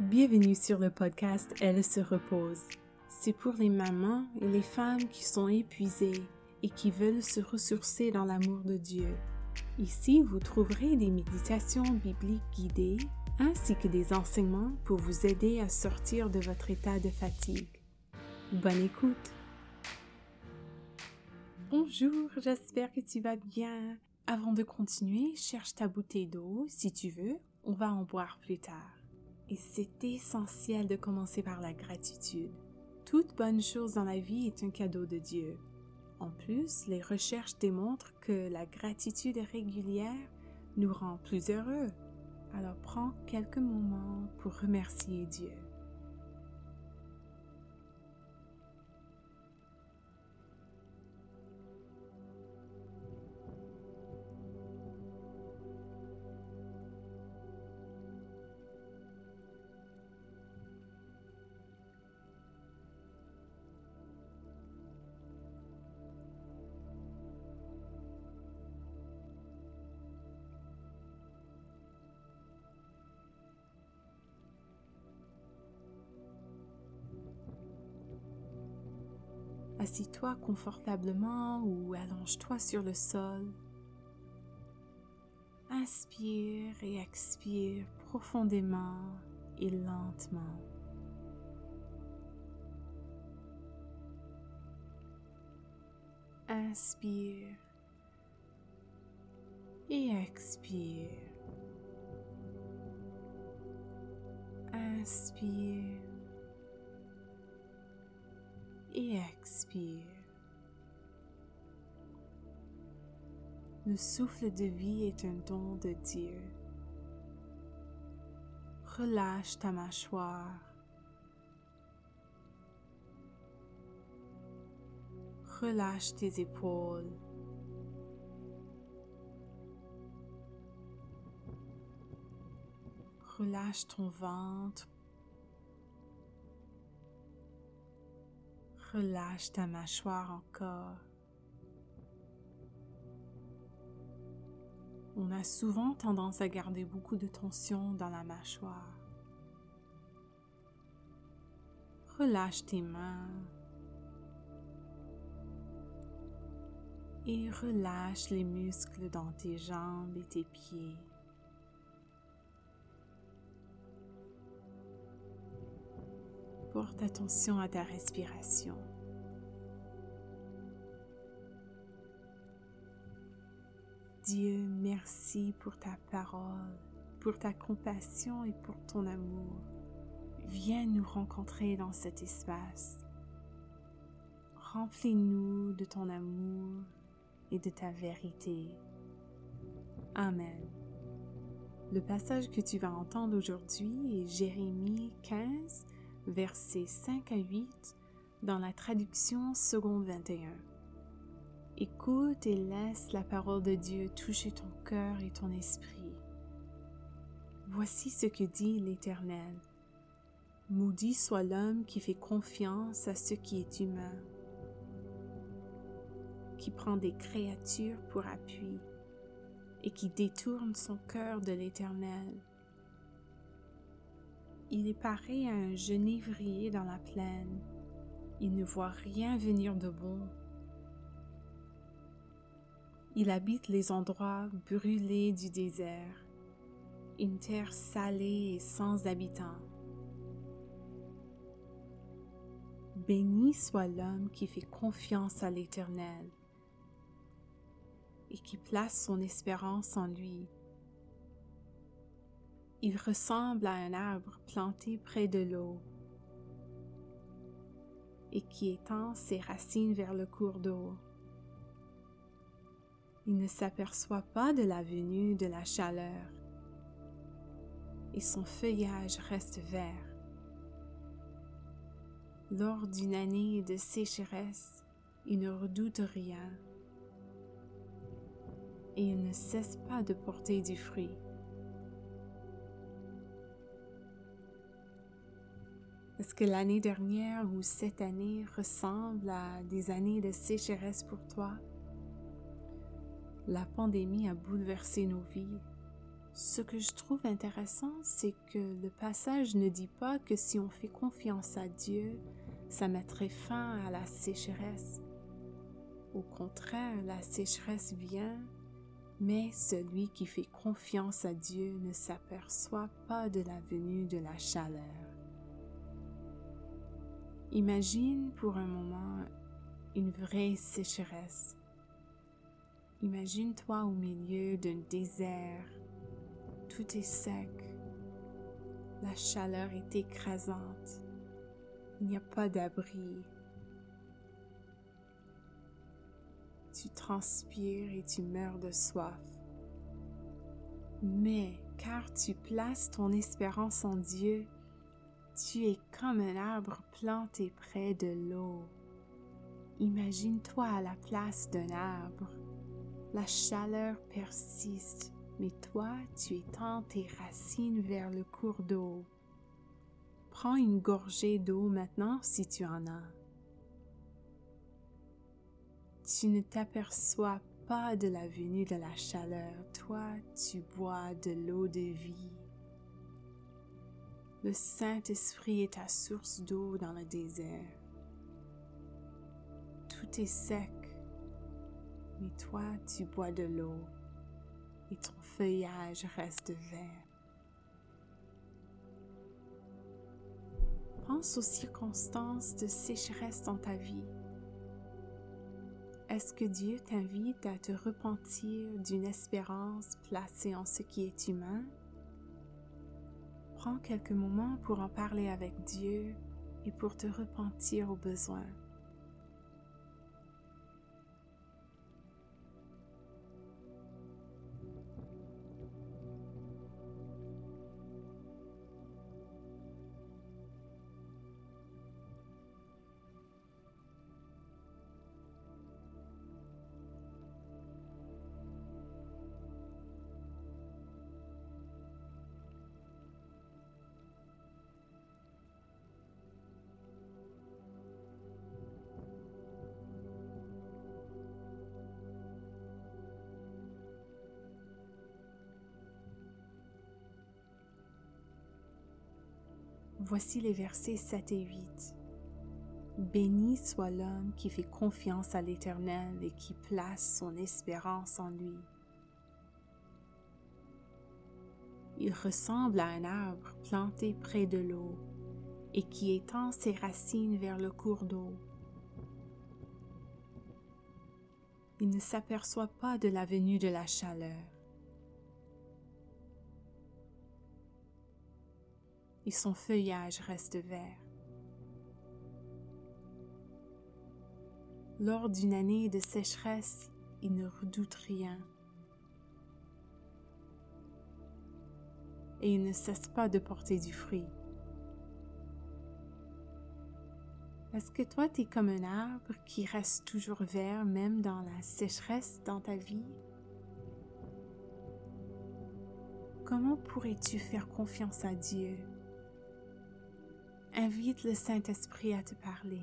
Bienvenue sur le podcast Elle se repose. C'est pour les mamans et les femmes qui sont épuisées et qui veulent se ressourcer dans l'amour de Dieu. Ici, vous trouverez des méditations bibliques guidées ainsi que des enseignements pour vous aider à sortir de votre état de fatigue. Bonne écoute. Bonjour, j'espère que tu vas bien. Avant de continuer, cherche ta bouteille d'eau si tu veux, on va en boire plus tard. Et c'est essentiel de commencer par la gratitude. Toute bonne chose dans la vie est un cadeau de Dieu. En plus, les recherches démontrent que la gratitude régulière nous rend plus heureux. Alors prends quelques moments pour remercier Dieu. Assis-toi confortablement ou allonge-toi sur le sol. Inspire et expire profondément et lentement. Inspire et expire. Inspire et expire. Le souffle de vie est un don de Dieu. Relâche ta mâchoire. Relâche tes épaules. Relâche ton ventre Relâche ta mâchoire encore. On a souvent tendance à garder beaucoup de tension dans la mâchoire. Relâche tes mains et relâche les muscles dans tes jambes et tes pieds. Porte attention à ta respiration. Dieu, merci pour ta parole, pour ta compassion et pour ton amour. Viens nous rencontrer dans cet espace. Remplis-nous de ton amour et de ta vérité. Amen. Le passage que tu vas entendre aujourd'hui est Jérémie 15, versets 5 à 8 dans la traduction seconde 21. Écoute et laisse la parole de Dieu toucher ton cœur et ton esprit. Voici ce que dit l'Éternel. Maudit soit l'homme qui fait confiance à ce qui est humain, qui prend des créatures pour appui et qui détourne son cœur de l'Éternel il est pareil à un genévrier dans la plaine. Il ne voit rien venir de bon. Il habite les endroits brûlés du désert, une terre salée et sans habitants. Béni soit l'homme qui fait confiance à l'Éternel et qui place son espérance en lui. Il ressemble à un arbre planté près de l'eau et qui étend ses racines vers le cours d'eau. Il ne s'aperçoit pas de la venue de la chaleur et son feuillage reste vert. Lors d'une année de sécheresse, il ne redoute rien et il ne cesse pas de porter du fruit. Est-ce que l'année dernière ou cette année ressemble à des années de sécheresse pour toi? La pandémie a bouleversé nos vies Ce que je trouve intéressant, c'est que le passage ne dit pas que si on fait confiance à Dieu, ça mettrait fin à la sécheresse. Au contraire, la sécheresse vient, mais celui qui fait confiance à Dieu ne s'aperçoit pas de la venue de la chaleur. Imagine pour un moment une vraie sécheresse. Imagine-toi au milieu d'un désert. Tout est sec. La chaleur est écrasante. Il n'y a pas d'abri. Tu transpires et tu meurs de soif. Mais car tu places ton espérance en Dieu, tu es comme un arbre planté près de l'eau. Imagine-toi à la place d'un arbre. La chaleur persiste, mais toi, tu étends tes racines vers le cours d'eau. Prends une gorgée d'eau maintenant si tu en as. Tu ne t'aperçois pas de la venue de la chaleur, toi tu bois de l'eau de vie. Le Saint-Esprit est ta source d'eau dans le désert. Tout est sec, mais toi tu bois de l'eau et ton feuillage reste vert. Pense aux circonstances de sécheresse dans ta vie. Est-ce que Dieu t'invite à te repentir d'une espérance placée en ce qui est humain? Prends quelques moments pour en parler avec Dieu et pour te repentir au besoin. Voici les versets 7 et 8. Béni soit l'homme qui fait confiance à l'Éternel et qui place son espérance en lui. Il ressemble à un arbre planté près de l'eau et qui étend ses racines vers le cours d'eau. Il ne s'aperçoit pas de la venue de la chaleur. Et son feuillage reste vert. Lors d'une année de sécheresse, il ne redoute rien. Et il ne cesse pas de porter du fruit. Est-ce que toi, tu es comme un arbre qui reste toujours vert même dans la sécheresse dans ta vie? Comment pourrais-tu faire confiance à Dieu? Invite le Saint-Esprit à te parler.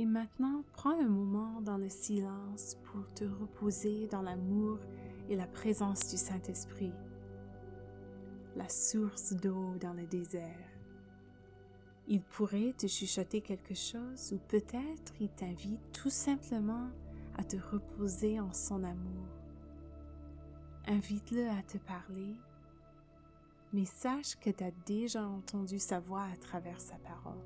Et maintenant, prends un moment dans le silence pour te reposer dans l'amour et la présence du Saint-Esprit, la source d'eau dans le désert. Il pourrait te chuchoter quelque chose ou peut-être il t'invite tout simplement à te reposer en son amour. Invite-le à te parler, mais sache que tu as déjà entendu sa voix à travers sa parole.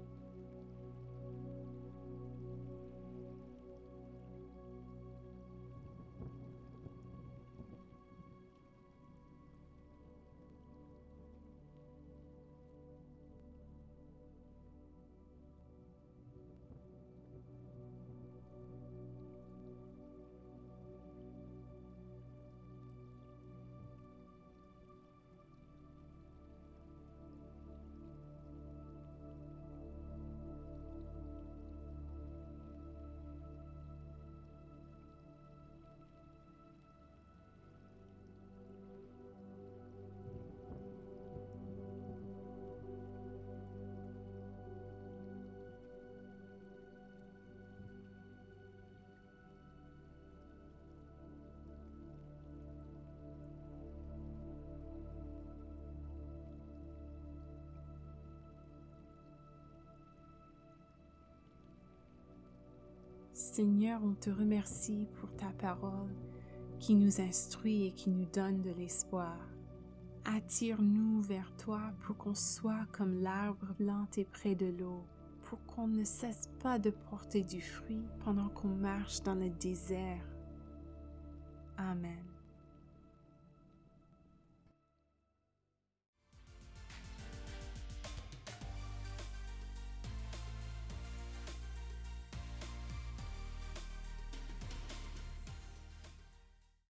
Seigneur, on te remercie pour ta parole qui nous instruit et qui nous donne de l'espoir. Attire-nous vers toi pour qu'on soit comme l'arbre planté près de l'eau, pour qu'on ne cesse pas de porter du fruit pendant qu'on marche dans le désert. Amen.